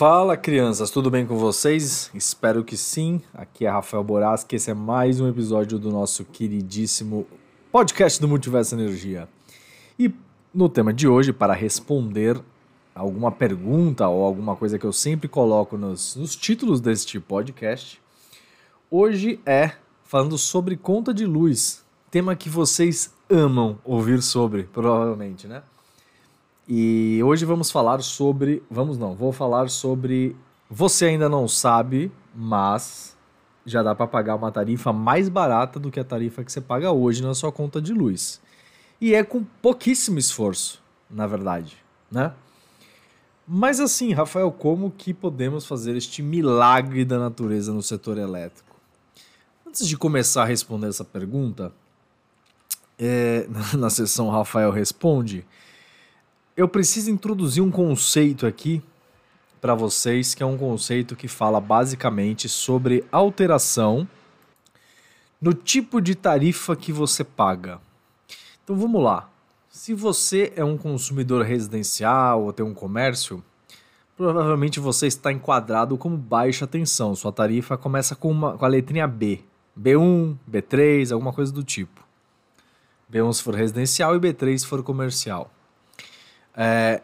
Fala crianças, tudo bem com vocês? Espero que sim. Aqui é Rafael Boraz, que esse é mais um episódio do nosso queridíssimo podcast do Multiverso Energia. No tema de hoje, para responder alguma pergunta ou alguma coisa que eu sempre coloco nos, nos títulos deste podcast, hoje é falando sobre conta de luz, tema que vocês amam ouvir sobre, provavelmente, né? E hoje vamos falar sobre. Vamos não, vou falar sobre. Você ainda não sabe, mas já dá para pagar uma tarifa mais barata do que a tarifa que você paga hoje na sua conta de luz. E é com pouquíssimo esforço, na verdade, né? Mas assim, Rafael, como que podemos fazer este milagre da natureza no setor elétrico? Antes de começar a responder essa pergunta, é, na sessão Rafael Responde, eu preciso introduzir um conceito aqui para vocês, que é um conceito que fala basicamente sobre alteração no tipo de tarifa que você paga. Então vamos lá. Se você é um consumidor residencial ou tem um comércio, provavelmente você está enquadrado como baixa tensão. Sua tarifa começa com, uma, com a letrinha B. B1, B3, alguma coisa do tipo. B1 se for residencial e B3 se for comercial. É,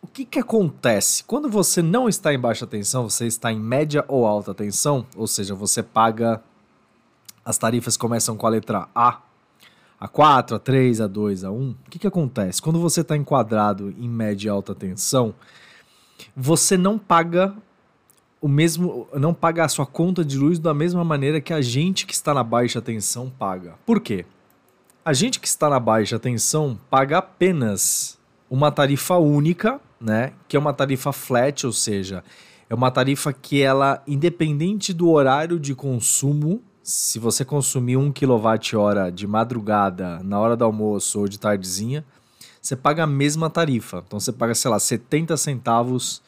o que, que acontece? Quando você não está em baixa tensão, você está em média ou alta tensão, ou seja, você paga. As tarifas começam com a letra A, A4, A3, A2, A1. O que, que acontece? Quando você está enquadrado em média e alta tensão, você não paga o mesmo. não paga a sua conta de luz da mesma maneira que a gente que está na baixa tensão paga. Por quê? A gente que está na baixa tensão paga apenas uma tarifa única, né? Que é uma tarifa flat, ou seja, é uma tarifa que ela, independente do horário de consumo, se você consumir 1 kWh de madrugada, na hora do almoço ou de tardezinha, você paga a mesma tarifa. Então você paga, sei lá, 70 centavos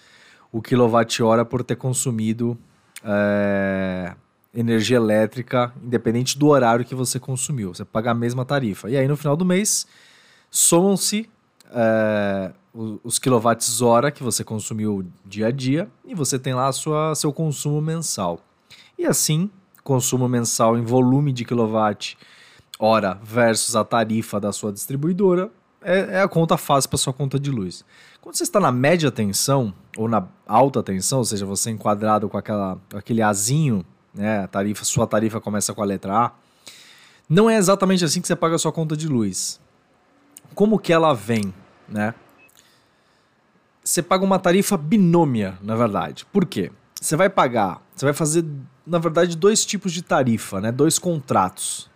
o quilowatt-hora por ter consumido é, energia elétrica, independente do horário que você consumiu. Você paga a mesma tarifa. E aí no final do mês, somam-se é, os quilowatts hora que você consumiu dia a dia e você tem lá sua, seu consumo mensal. E assim, consumo mensal em volume de quilowatt hora versus a tarifa da sua distribuidora é, é a conta fácil para sua conta de luz. Quando você está na média tensão ou na alta tensão, ou seja, você é enquadrado com aquela, aquele azinho, né, tarifa, sua tarifa começa com a letra A, não é exatamente assim que você paga a sua conta de luz. Como que ela vem? né? Você paga uma tarifa binômia, na verdade. Por quê? Você vai pagar, você vai fazer, na verdade, dois tipos de tarifa, né? Dois contratos.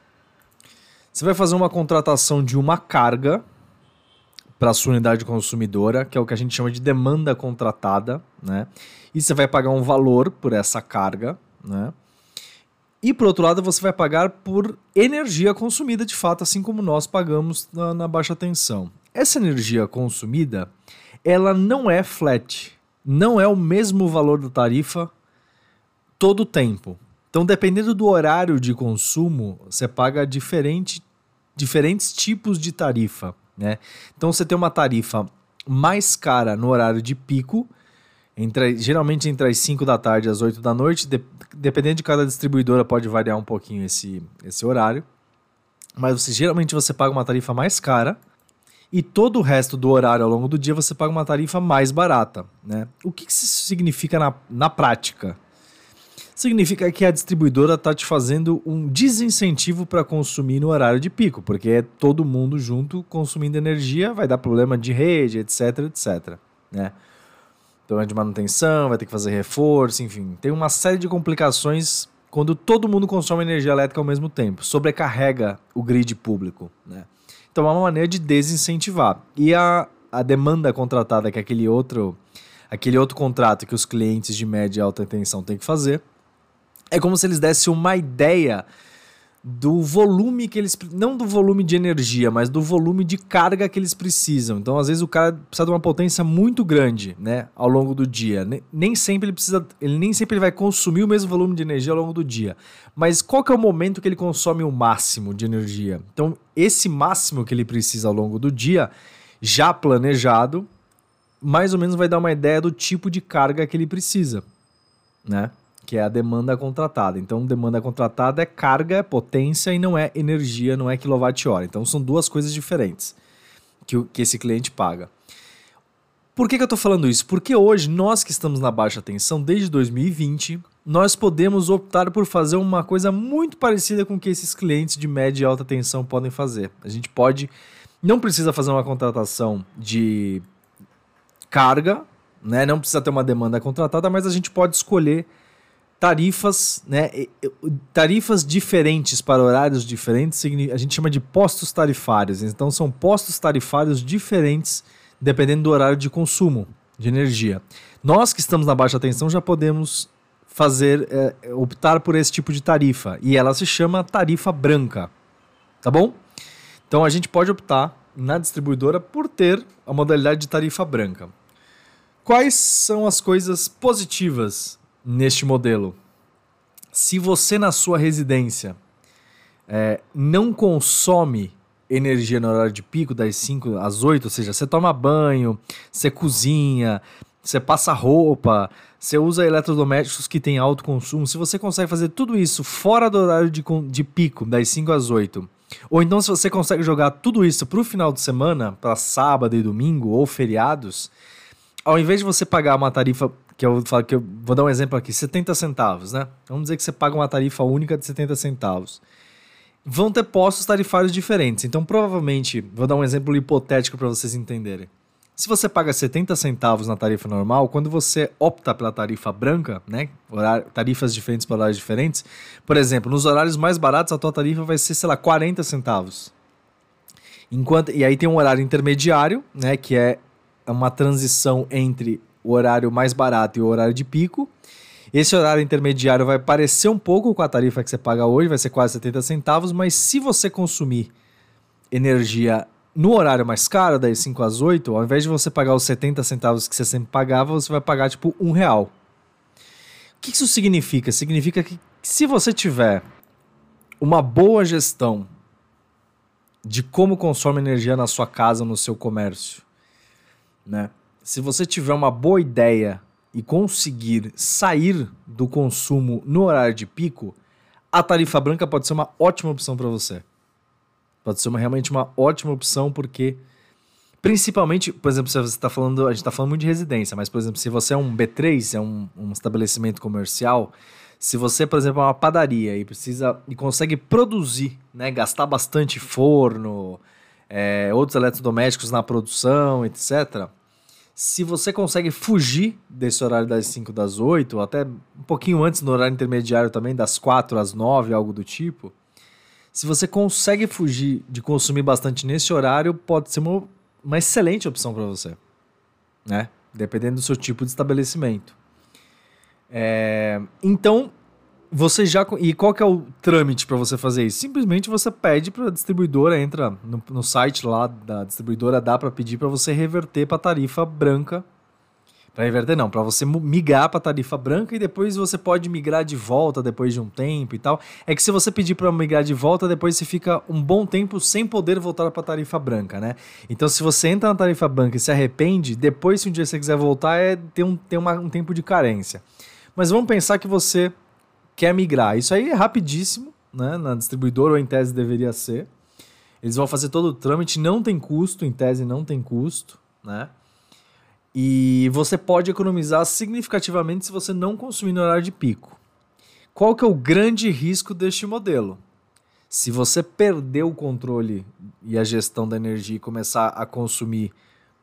Você vai fazer uma contratação de uma carga para a sua unidade consumidora, que é o que a gente chama de demanda contratada, né? E você vai pagar um valor por essa carga, né? E por outro lado, você vai pagar por energia consumida de fato, assim como nós pagamos na, na baixa tensão. Essa energia consumida, ela não é flat, não é o mesmo valor da tarifa todo o tempo. Então, dependendo do horário de consumo, você paga diferente, diferentes tipos de tarifa. Né? Então, você tem uma tarifa mais cara no horário de pico, entre, geralmente entre as 5 da tarde e as 8 da noite, de, dependendo de cada distribuidora, pode variar um pouquinho esse, esse horário. Mas você, geralmente você paga uma tarifa mais cara e todo o resto do horário ao longo do dia você paga uma tarifa mais barata. Né? O que, que isso significa na, na prática? Significa que a distribuidora está te fazendo um desincentivo para consumir no horário de pico, porque é todo mundo junto consumindo energia, vai dar problema de rede, etc, etc. Né? Então é de manutenção, vai ter que fazer reforço, enfim. Tem uma série de complicações quando todo mundo consome energia elétrica ao mesmo tempo. Sobrecarrega o grid público. Né? Então é uma maneira de desincentivar. E a, a demanda contratada, que é aquele outro, aquele outro contrato que os clientes de média e alta tensão têm que fazer, é como se eles dessem uma ideia do volume que eles. Não do volume de energia, mas do volume de carga que eles precisam. Então, às vezes, o cara precisa de uma potência muito grande, né? Ao longo do dia. Nem sempre ele precisa. Ele nem sempre ele vai consumir o mesmo volume de energia ao longo do dia. Mas qual que é o momento que ele consome o máximo de energia? Então, esse máximo que ele precisa ao longo do dia, já planejado, mais ou menos vai dar uma ideia do tipo de carga que ele precisa, né? Que é a demanda contratada. Então, demanda contratada é carga, é potência e não é energia, não é quilowatt-hora. Então, são duas coisas diferentes que, que esse cliente paga. Por que, que eu estou falando isso? Porque hoje, nós que estamos na baixa tensão desde 2020, nós podemos optar por fazer uma coisa muito parecida com o que esses clientes de média e alta tensão podem fazer. A gente pode, não precisa fazer uma contratação de carga, né? não precisa ter uma demanda contratada, mas a gente pode escolher tarifas, né, tarifas diferentes para horários diferentes, a gente chama de postos tarifários. Então são postos tarifários diferentes dependendo do horário de consumo de energia. Nós que estamos na baixa tensão já podemos fazer é, optar por esse tipo de tarifa e ela se chama tarifa branca, tá bom? Então a gente pode optar na distribuidora por ter a modalidade de tarifa branca. Quais são as coisas positivas neste modelo. Se você na sua residência é, não consome energia no horário de pico, das 5 às 8, ou seja, você toma banho, você cozinha, você passa roupa, você usa eletrodomésticos que têm alto consumo, se você consegue fazer tudo isso fora do horário de, de pico, das 5 às 8, ou então se você consegue jogar tudo isso para o final de semana, para sábado e domingo ou feriados, ao invés de você pagar uma tarifa que eu falo que eu vou dar um exemplo aqui, 70 centavos, né? Vamos dizer que você paga uma tarifa única de 70 centavos. Vão ter postos tarifários diferentes. Então, provavelmente, vou dar um exemplo hipotético para vocês entenderem. Se você paga 70 centavos na tarifa normal, quando você opta pela tarifa branca, né, horário, tarifas diferentes para horários diferentes, por exemplo, nos horários mais baratos a tua tarifa vai ser, sei lá, 40 centavos. Enquanto, e aí tem um horário intermediário, né, que é uma transição entre o horário mais barato e o horário de pico. Esse horário intermediário vai parecer um pouco com a tarifa que você paga hoje, vai ser quase 70 centavos, mas se você consumir energia no horário mais caro, das 5 às 8, ao invés de você pagar os 70 centavos que você sempre pagava, você vai pagar tipo um real. O que isso significa? Significa que se você tiver uma boa gestão de como consome energia na sua casa, no seu comércio, né? se você tiver uma boa ideia e conseguir sair do consumo no horário de pico, a tarifa branca pode ser uma ótima opção para você. Pode ser uma, realmente uma ótima opção porque principalmente, por exemplo, se você está falando, a gente está falando muito de residência, mas por exemplo, se você é um B3, é um, um estabelecimento comercial, se você, por exemplo, é uma padaria e precisa e consegue produzir, né, gastar bastante forno, é, outros eletrodomésticos na produção, etc se você consegue fugir desse horário das 5 das 8, ou até um pouquinho antes no horário intermediário também, das 4 às 9, algo do tipo, se você consegue fugir de consumir bastante nesse horário, pode ser uma, uma excelente opção para você, né? Dependendo do seu tipo de estabelecimento. É, então, você já e qual que é o trâmite para você fazer isso? Simplesmente você pede para a distribuidora, entra no, no, site lá da distribuidora, dá para pedir para você reverter para tarifa branca. Para reverter não, para você migrar para tarifa branca e depois você pode migrar de volta depois de um tempo e tal. É que se você pedir para migrar de volta, depois você fica um bom tempo sem poder voltar para tarifa branca, né? Então se você entra na tarifa branca e se arrepende, depois se um dia você quiser voltar é ter um, ter uma, um tempo de carência. Mas vamos pensar que você quer migrar. Isso aí é rapidíssimo, né? Na distribuidora ou em tese deveria ser. Eles vão fazer todo o trâmite, não tem custo, em tese não tem custo, né? E você pode economizar significativamente se você não consumir no horário de pico. Qual que é o grande risco deste modelo? Se você perder o controle e a gestão da energia e começar a consumir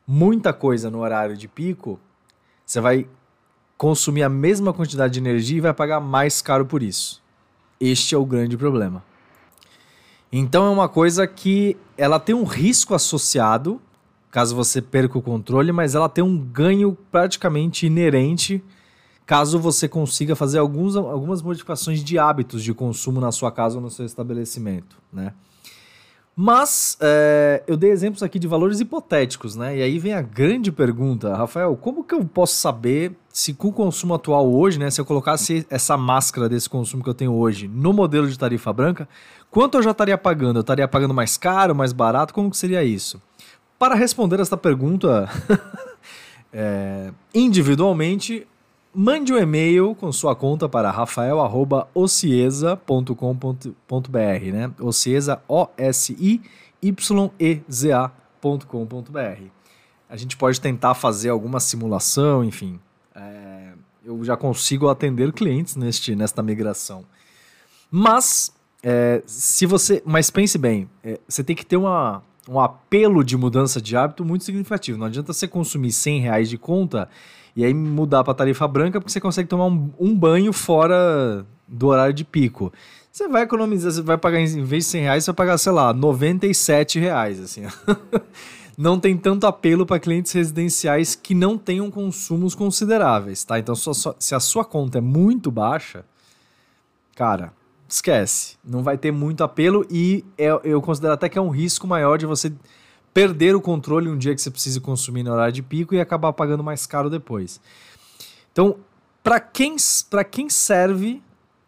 muita coisa no horário de pico, você vai consumir a mesma quantidade de energia e vai pagar mais caro por isso. Este é o grande problema. Então é uma coisa que ela tem um risco associado, caso você perca o controle, mas ela tem um ganho praticamente inerente, caso você consiga fazer alguns, algumas modificações de hábitos de consumo na sua casa ou no seu estabelecimento, né? Mas é, eu dei exemplos aqui de valores hipotéticos, né? E aí vem a grande pergunta, Rafael, como que eu posso saber se com o consumo atual hoje, né? Se eu colocasse essa máscara desse consumo que eu tenho hoje no modelo de tarifa branca, quanto eu já estaria pagando? Eu estaria pagando mais caro, mais barato? Como que seria isso? Para responder esta pergunta é, individualmente, mande um e-mail com sua conta para rafael.ocieza.com.br, né? Ocieza, O-S-I-Y-E-Z-A.com.br. A gente pode tentar fazer alguma simulação, enfim. É, eu já consigo atender clientes neste, nesta migração. Mas, é, se você. Mas pense bem, é, você tem que ter uma, um apelo de mudança de hábito muito significativo. Não adianta você consumir 100 reais de conta e aí mudar para tarifa branca porque você consegue tomar um, um, banho fora do horário de pico. Você vai economizar, você vai pagar, em vez de 100 reais, você vai pagar, sei lá, 97 reais, assim. não tem tanto apelo para clientes residenciais que não tenham consumos consideráveis, tá? Então, se a sua conta é muito baixa, cara, esquece. Não vai ter muito apelo e é, eu considero até que é um risco maior de você perder o controle um dia que você precise consumir no horário de pico e acabar pagando mais caro depois. Então, para quem, quem serve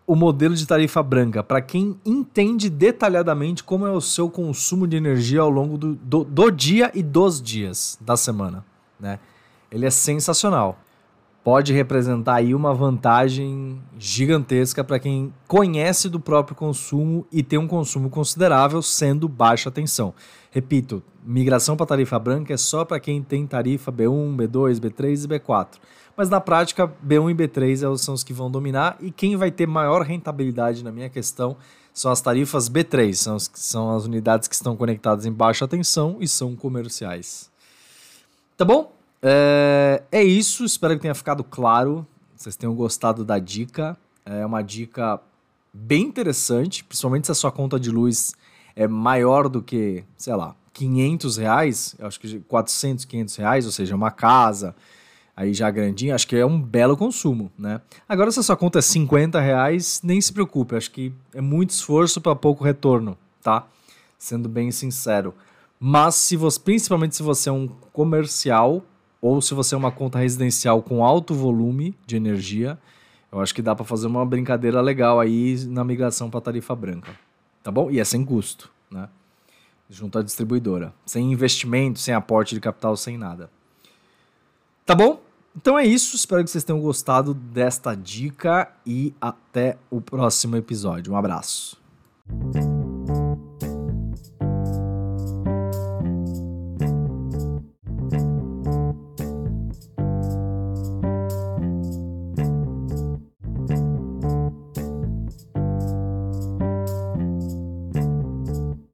o modelo de tarifa branca? Para quem entende detalhadamente como é o seu consumo de energia ao longo do, do, do dia e dos dias da semana. Né? Ele é sensacional. Pode representar aí uma vantagem gigantesca para quem conhece do próprio consumo e tem um consumo considerável, sendo baixa tensão. Repito, migração para tarifa branca é só para quem tem tarifa B1, B2, B3 e B4. Mas na prática, B1 e B3 é são os que vão dominar e quem vai ter maior rentabilidade na minha questão são as tarifas B3, são, são as unidades que estão conectadas em baixa tensão e são comerciais. Tá bom? É, é isso, espero que tenha ficado claro. Vocês tenham gostado da dica. É uma dica bem interessante, principalmente se a sua conta de luz é maior do que, sei lá, 500 reais, eu acho que 400, 500 reais, ou seja, uma casa aí já grandinha, acho que é um belo consumo, né? Agora, se a sua conta é 50 reais, nem se preocupe, acho que é muito esforço para pouco retorno, tá? Sendo bem sincero. Mas se você, principalmente se você é um comercial ou se você é uma conta residencial com alto volume de energia, eu acho que dá para fazer uma brincadeira legal aí na migração para tarifa branca tá bom? E é sem custo, né? Junto à distribuidora. Sem investimento, sem aporte de capital, sem nada. Tá bom? Então é isso. Espero que vocês tenham gostado desta dica e até o próximo episódio. Um abraço.